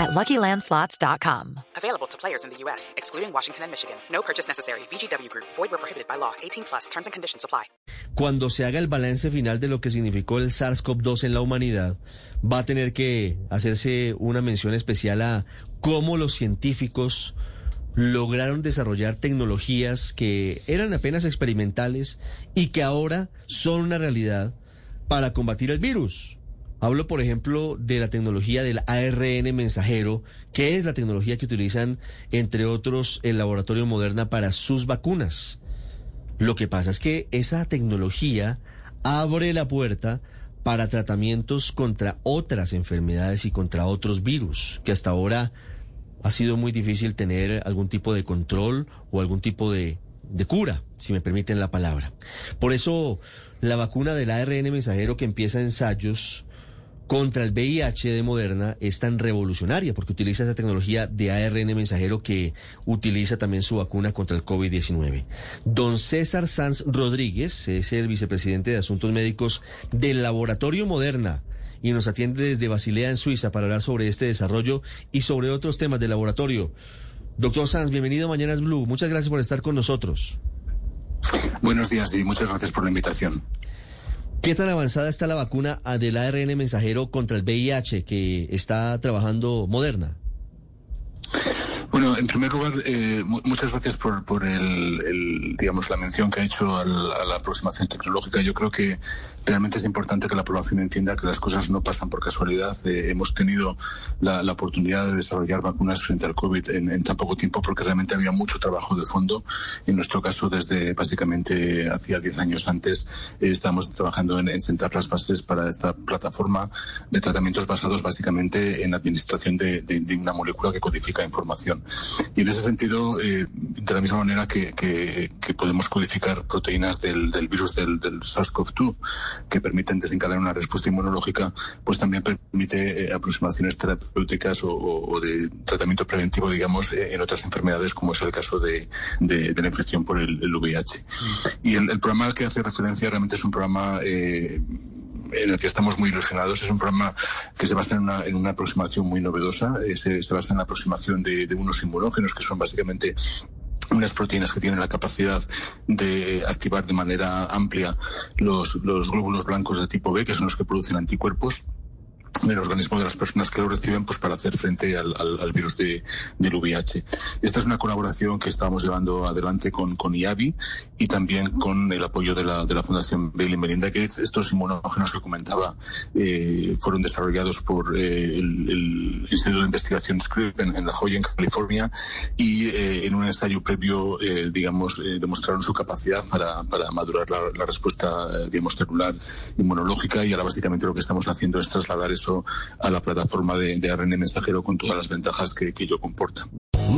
at LuckyLandSlots.com. Available to players in the U.S., excluding Washington and Michigan. No purchase necessary. VGW Group. Void where prohibited by law. 18 plus. Terms and conditions apply. Cuando se haga el balance final de lo que significó el SARS-CoV-2 en la humanidad, va a tener que hacerse una mención especial a cómo los científicos lograron desarrollar tecnologías que eran apenas experimentales y que ahora son una realidad para combatir el virus. Hablo, por ejemplo, de la tecnología del ARN mensajero, que es la tecnología que utilizan, entre otros, el laboratorio Moderna para sus vacunas. Lo que pasa es que esa tecnología abre la puerta para tratamientos contra otras enfermedades y contra otros virus, que hasta ahora ha sido muy difícil tener algún tipo de control o algún tipo de, de cura, si me permiten la palabra. Por eso, la vacuna del ARN mensajero que empieza ensayos contra el VIH de Moderna es tan revolucionaria porque utiliza esa tecnología de ARN mensajero que utiliza también su vacuna contra el COVID-19. Don César Sanz Rodríguez es el vicepresidente de Asuntos Médicos del Laboratorio Moderna y nos atiende desde Basilea en Suiza para hablar sobre este desarrollo y sobre otros temas del laboratorio. Doctor Sanz, bienvenido a Mañanas Blue. Muchas gracias por estar con nosotros. Buenos días y muchas gracias por la invitación. ¿Qué tan avanzada está la vacuna del ARN mensajero contra el VIH que está trabajando Moderna? En primer lugar, eh, muchas gracias por, por el, digamos, la mención que ha hecho a la aproximación tecnológica. Yo creo que realmente es importante que la población entienda que las cosas no pasan por casualidad. Eh, hemos tenido la, oportunidad de desarrollar vacunas frente al COVID en, tan poco tiempo porque realmente había mucho trabajo de fondo. En nuestro caso, desde básicamente hacía 10 años antes, eh, estamos trabajando en, sentar las bases para esta plataforma de tratamientos basados básicamente en administración de una molécula que codifica información. Y en ese sentido, eh, de la misma manera que, podemos codificar proteínas del, virus del, SARS-CoV-2 que permiten desencadenar una respuesta inmunológica, pues también permite eh, aproximaciones terapéuticas o, de tratamiento preventivo, digamos, eh, en otras enfermedades, como es el caso de, la infección por el, VIH. Mm. Y el, programa al que hace referencia realmente es un programa en el que estamos muy ilusionados. Es un programa que se basa en una, en una aproximación muy novedosa. Eh, se, se, basa en la aproximación de, de unos inmunógenos que son básicamente unas proteínas que tienen la capacidad de activar de manera amplia los, los glóbulos blancos de tipo B, que son los que producen anticuerpos el organismo de las personas que lo reciben pues para hacer frente al, al, virus de, del VIH. Esta es una colaboración que estamos llevando adelante con, con IAVI y también con el apoyo de la, de la Fundación Bill y Melinda Gates. Estos inmunógenos que comentaba eh, fueron desarrollados por eh, el, Instituto de Investigación Scripps en, La Joya, en California, y eh, en un ensayo previo, digamos, demostraron su capacidad para, para madurar la, la respuesta, digamos, celular inmunológica y ahora básicamente lo que estamos haciendo es trasladar a la plataforma de, de mensajero con todas las ventajas que ello comporta.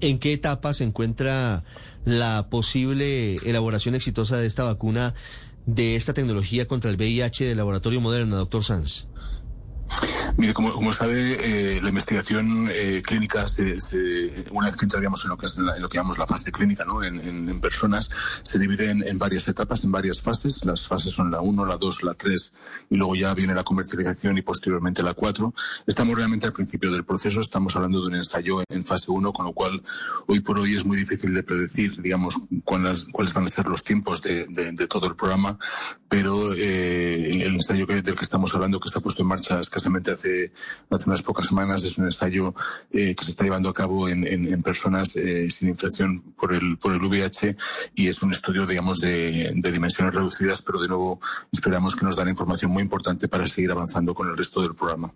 ¿En qué etapa se encuentra la posible elaboración exitosa de esta vacuna de esta tecnología contra el VIH del laboratorio moderno, doctor Sanz? Mire, como, como sabe, eh, la investigación eh, clínica, se, una vez que entraríamos en lo que, es lo que llamamos la fase clínica, ¿no? en, en, personas, se divide en, varias etapas, en varias fases. Las fases son la 1, la 2, la 3 y luego ya viene la comercialización y posteriormente la 4. Estamos realmente al principio del proceso, estamos hablando de un ensayo en fase 1, con lo cual hoy por hoy es muy difícil de predecir, digamos, cuáles, cuáles van a ser los tiempos de, de, todo el programa, pero eh, el, ensayo del que estamos hablando, que está puesto en marcha escasamente hace hace, unas pocas semanas. Es un ensayo que se está llevando a cabo en, personas sin infección por el, por el VIH y es un estudio, digamos, de, de dimensiones reducidas, pero de nuevo esperamos que nos dan información muy importante para seguir avanzando con el resto del programa.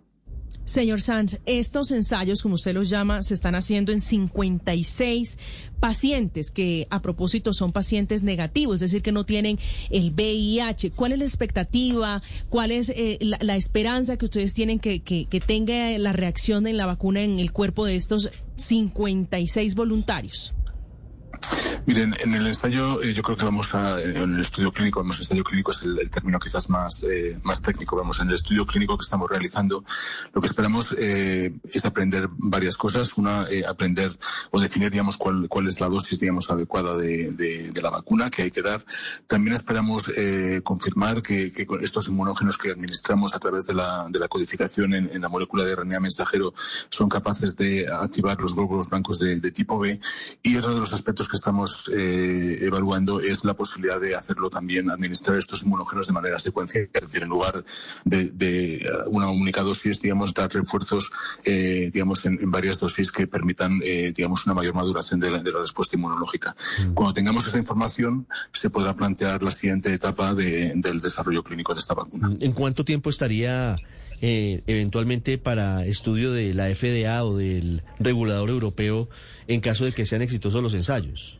Señor Sanz, estos ensayos, como usted los llama, se están haciendo en 56 pacientes que a propósito son pacientes negativos, es decir, que no tienen el VIH. ¿Cuál es la expectativa? ¿Cuál es eh, la, esperanza que ustedes tienen que, que, que tenga la reacción en la vacuna en el cuerpo de estos 56 voluntarios? Miren, en el ensayo eh, yo creo que vamos a, en el estudio clínico, vamos, ensayo clínico es el, término quizás más, eh, más técnico, vamos, en el estudio clínico que estamos realizando, lo que esperamos eh, es aprender varias cosas. Una, aprender o definir, digamos, cuál, cuál es la dosis, digamos, adecuada de, de, la vacuna que hay que dar. También esperamos confirmar que, que, estos inmunógenos que administramos a través de la, de la codificación en, en la molécula de RNA mensajero son capaces de activar los glóbulos blancos de tipo B. Y otro de los aspectos que estamos eh, evaluando es la posibilidad de hacerlo también, administrar estos inmunógenos de manera secuencial, es decir, en lugar de, una única dosis, digamos, dar refuerzos, eh, digamos, en, varias dosis que permitan, eh, digamos, una mayor maduración de la, respuesta inmunológica. Mm. Cuando tengamos esa información, se podrá plantear la siguiente etapa del desarrollo clínico de esta vacuna. ¿En cuánto tiempo estaría eh, eventualmente para estudio de la FDA o del regulador europeo en caso de que sean exitosos los ensayos?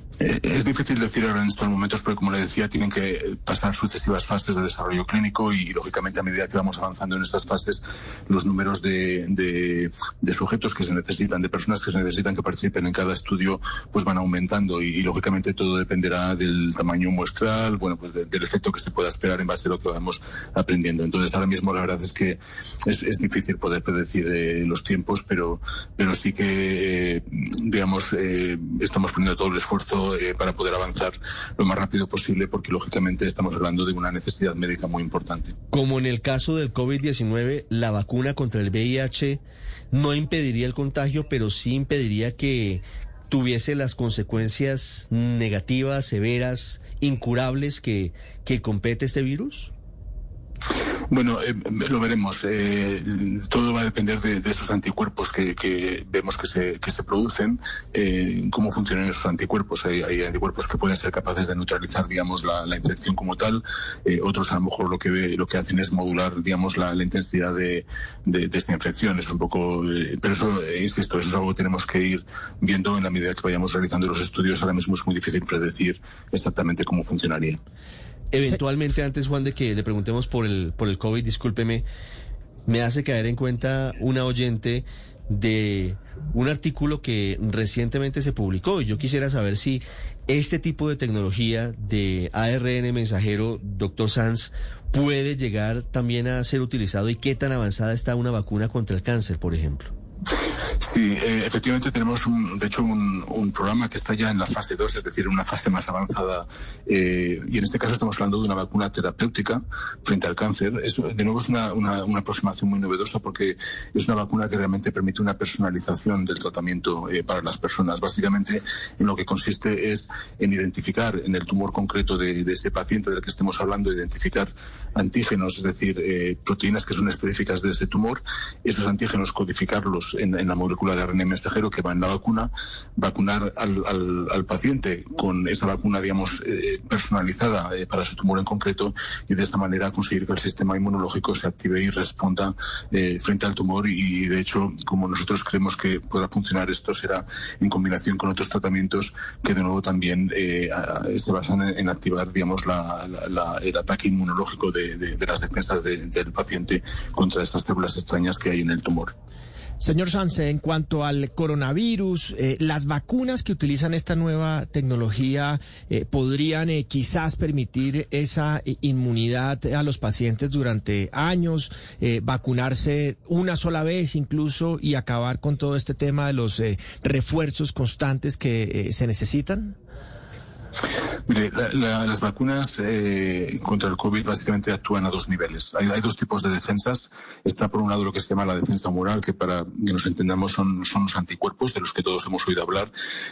Eh, es difícil decir ahora en estos momentos, porque como le decía, tienen que pasar sucesivas fases de desarrollo clínico y, lógicamente, a medida que vamos avanzando en estas fases, los números de, de, sujetos que se necesitan, de personas que se necesitan que participen en cada estudio, pues van aumentando y, lógicamente, todo dependerá del tamaño muestral, bueno, pues del efecto que se pueda esperar en base a lo que vamos aprendiendo. Entonces, ahora mismo la verdad es que es, difícil poder predecir eh, los tiempos, pero, pero sí que, eh, digamos, estamos poniendo todo el esfuerzo eh, para poder avanzar lo más rápido posible, porque lógicamente estamos hablando de una necesidad médica muy importante. Como en el caso del COVID-19, la vacuna contra el VIH no impediría el contagio, pero sí impediría que tuviese las consecuencias negativas, severas, incurables que, que compete este virus? Bueno, eh, lo veremos. Eh, todo va a depender de, esos anticuerpos que, vemos que se, que se producen, eh, cómo funcionan esos anticuerpos. Hay, anticuerpos que pueden ser capaces de neutralizar, digamos, la, infección como tal. otros a lo mejor lo que lo que hacen es modular, digamos, la, intensidad de, esta infección. Es un poco, pero eso, insisto, eso es algo que tenemos que ir viendo en la medida que vayamos realizando los estudios. Ahora mismo es muy difícil predecir exactamente cómo funcionaría. Eventualmente, antes, Juan, de que le preguntemos por el, por el COVID, discúlpeme, me hace caer en cuenta una oyente de un artículo que recientemente se publicó y yo quisiera saber si este tipo de tecnología de ARN mensajero, doctor Sanz, puede llegar también a ser utilizado y qué tan avanzada está una vacuna contra el cáncer, por ejemplo. Sí, eh, efectivamente tenemos, un, de hecho, un, un, programa que está ya en la fase 2, es decir, una fase más avanzada. Eh, y en este caso estamos hablando de una vacuna terapéutica frente al cáncer. Eso, de nuevo, es una, una, una, aproximación muy novedosa porque es una vacuna que realmente permite una personalización del tratamiento eh, para las personas. Básicamente, en lo que consiste es en identificar en el tumor concreto de, de ese paciente del que estemos hablando, identificar antígenos, es decir, eh, proteínas que son específicas de ese tumor, esos antígenos codificarlos en, en la molécula de ARN mensajero que va en la vacuna, vacunar al, al, al paciente con esa vacuna, digamos, eh, personalizada eh, para su tumor en concreto y de esta manera conseguir que el sistema inmunológico se active y responda eh, frente al tumor y, de hecho, como nosotros creemos que podrá funcionar esto, será en combinación con otros tratamientos que de nuevo también se basan en, activar, digamos, la, el ataque inmunológico de las defensas del paciente contra estas células extrañas que hay en el tumor. Señor Sanse, en cuanto al coronavirus, eh, las vacunas que utilizan esta nueva tecnología eh, podrían eh, quizás permitir esa inmunidad a los pacientes durante años, vacunarse una sola vez incluso y acabar con todo este tema de los refuerzos constantes que se necesitan. Mire, las vacunas eh, contra el COVID básicamente actúan a dos niveles. Hay, dos tipos de defensas. Está por un lado lo que se llama la defensa moral, que para que nos entendamos son, son los anticuerpos de los que todos hemos oído hablar.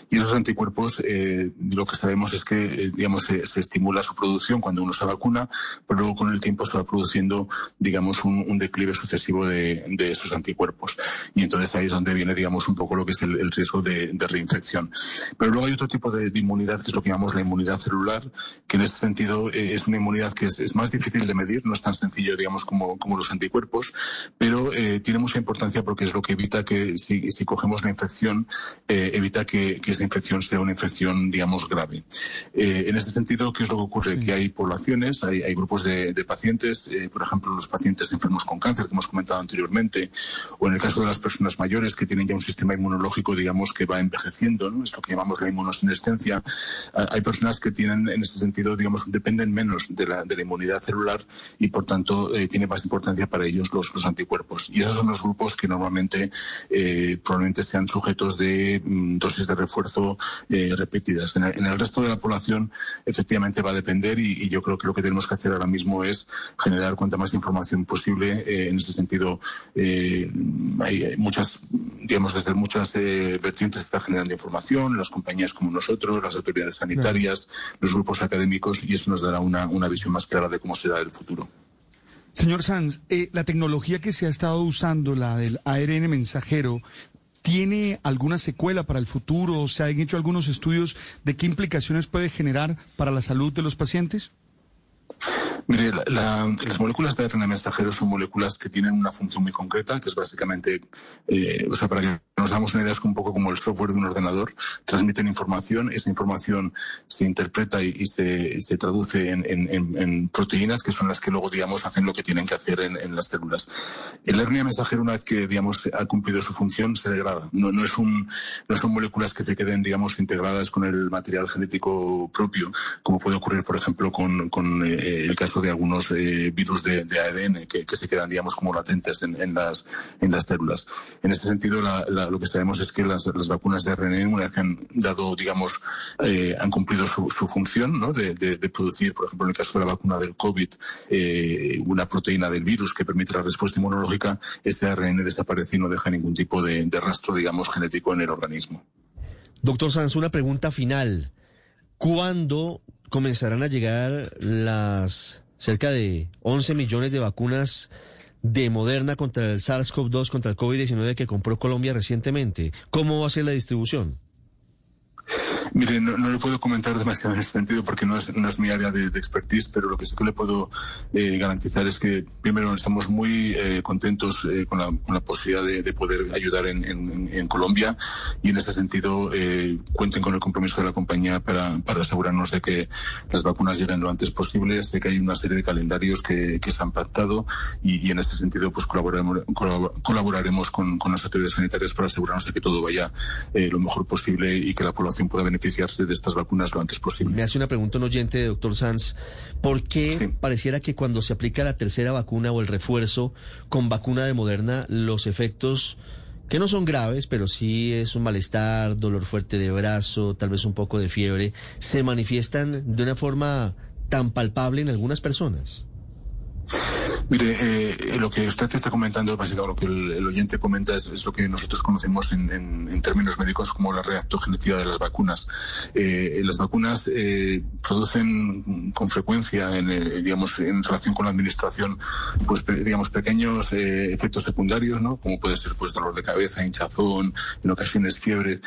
Y esos anticuerpos, eh, lo que sabemos es que, eh, digamos, se, estimula su producción cuando uno se vacuna, pero luego con el tiempo se va produciendo, digamos, un, declive sucesivo de, esos anticuerpos. Y entonces ahí es donde viene, digamos, un poco lo que es el, riesgo de, reinfección. Pero luego hay otro tipo de, de inmunidad, que es lo que llamamos la inmunidad celular, que en ese sentido eh, es una inmunidad que es, más difícil de medir, no es tan sencillo, digamos, como, como los anticuerpos, pero eh, tiene mucha importancia porque es lo que evita que si, si cogemos la infección, eh, evita que, que, esa infección sea una infección, digamos, grave. en ese sentido, ¿qué es lo que ocurre? Que hay poblaciones, hay, hay grupos de, de pacientes, por ejemplo, los pacientes enfermos con cáncer, que hemos comentado anteriormente, o en el caso de las personas mayores que tienen ya un sistema inmunológico, digamos, que va envejeciendo, ¿no? es lo que llamamos la inmunosenescencia. Hay hay personas que tienen, en ese sentido, digamos, dependen menos de la, de la inmunidad celular y, por tanto, eh, tiene más importancia para ellos los, anticuerpos. Y esos son los grupos que normalmente eh, probablemente sean sujetos de mm, dosis de refuerzo eh, repetidas. En el, resto de la población, efectivamente, va a depender y, yo creo que lo que tenemos que hacer ahora mismo es generar cuanta más información posible. en ese sentido, hay muchas, digamos, desde muchas vertientes se está generando información, las compañías como nosotros, las autoridades sanitarias los grupos académicos, y eso nos dará una, una visión más clara de cómo será el futuro. Señor Sanz, eh, la tecnología que se ha estado usando, la del ARN mensajero, ¿tiene alguna secuela para el futuro? ¿Se han hecho algunos estudios de qué implicaciones puede generar para la salud de los pacientes? Mire, las moléculas de ARN mensajero son moléculas que tienen una función muy concreta, que es básicamente, eh, o sea, para que nos damos una idea, es un poco como el software de un ordenador, transmiten información, esa información se interpreta y, se, se, traduce en, en, en, proteínas, que son las que luego, digamos, hacen lo que tienen que hacer en, las células. El RNA mensajero, una vez que, digamos, ha cumplido su función, se degrada. No, no, es un, no son moléculas que se queden, digamos, integradas con el material genético propio, como puede ocurrir, por ejemplo, con, con eh, el caso de algunos eh, virus de, ADN que, se quedan, digamos, como latentes en, las, en las células. En este sentido, lo que sabemos es que las, vacunas de ARN, una vez que han dado, digamos, eh, han cumplido su, función ¿no? de, producir, por ejemplo, en el caso de la vacuna del COVID, eh, una proteína del virus que permite la respuesta inmunológica, ese ARN desaparece y no deja ningún tipo de, rastro, digamos, genético en el organismo. Doctor Sanz, una pregunta final. ¿Cuándo comenzarán a llegar las cerca de 11 millones de vacunas de Moderna contra el SARS-CoV-2, contra el COVID-19 que compró Colombia recientemente. ¿Cómo va a ser la distribución? Mire, no, no, le puedo comentar demasiado en este sentido porque no es, no es mi área de, expertise, pero lo que sí que le puedo eh, garantizar es que, primero, estamos muy eh, contentos eh, con, la, con, la, posibilidad de, de poder ayudar en, en, en, Colombia y en ese sentido cuenten con el compromiso de la compañía para, para, asegurarnos de que las vacunas lleguen lo antes posible. Sé que hay una serie de calendarios que, que se han pactado y, y, en ese sentido pues colaboraremos, colaboraremos con, con, las autoridades sanitarias para asegurarnos de que todo vaya lo mejor posible y que la población pueda beneficiar beneficiarse de estas vacunas lo antes posible. Me hace una pregunta un oyente, doctor Sanz. ¿Por qué pareciera que cuando se aplica la tercera vacuna o el refuerzo con vacuna de Moderna, los efectos que no son graves, pero sí es un malestar, dolor fuerte de brazo, tal vez un poco de fiebre, se manifiestan de una forma tan palpable en algunas personas? Mire, eh, lo que usted está comentando, básicamente lo que el, oyente comenta es, lo que nosotros conocemos en, términos médicos como la reactogenesidad de las vacunas. Eh, las vacunas eh, producen con frecuencia, en, digamos, en relación con la administración, pues, digamos, pequeños efectos secundarios, ¿no? Como puede ser, pues, dolor de cabeza, hinchazón, en ocasiones fiebre.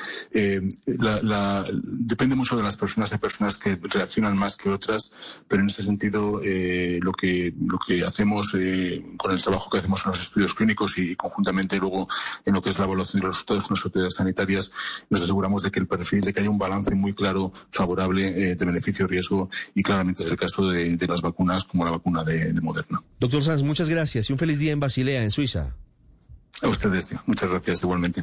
La, depende mucho de las personas. Hay personas que reaccionan más que otras, pero en ese sentido, lo que lo que hacemos eh, con el trabajo que hacemos en los estudios clínicos y, conjuntamente luego en lo que es la evaluación de los resultados con las autoridades sanitarias, nos aseguramos de que el perfil, de que haya un balance muy claro, favorable eh, de beneficio-riesgo y claramente es el caso de, las vacunas como la vacuna de, de Moderna. Doctor Sanz, muchas gracias y un feliz día en Basilea, en Suiza. A ustedes, muchas gracias igualmente.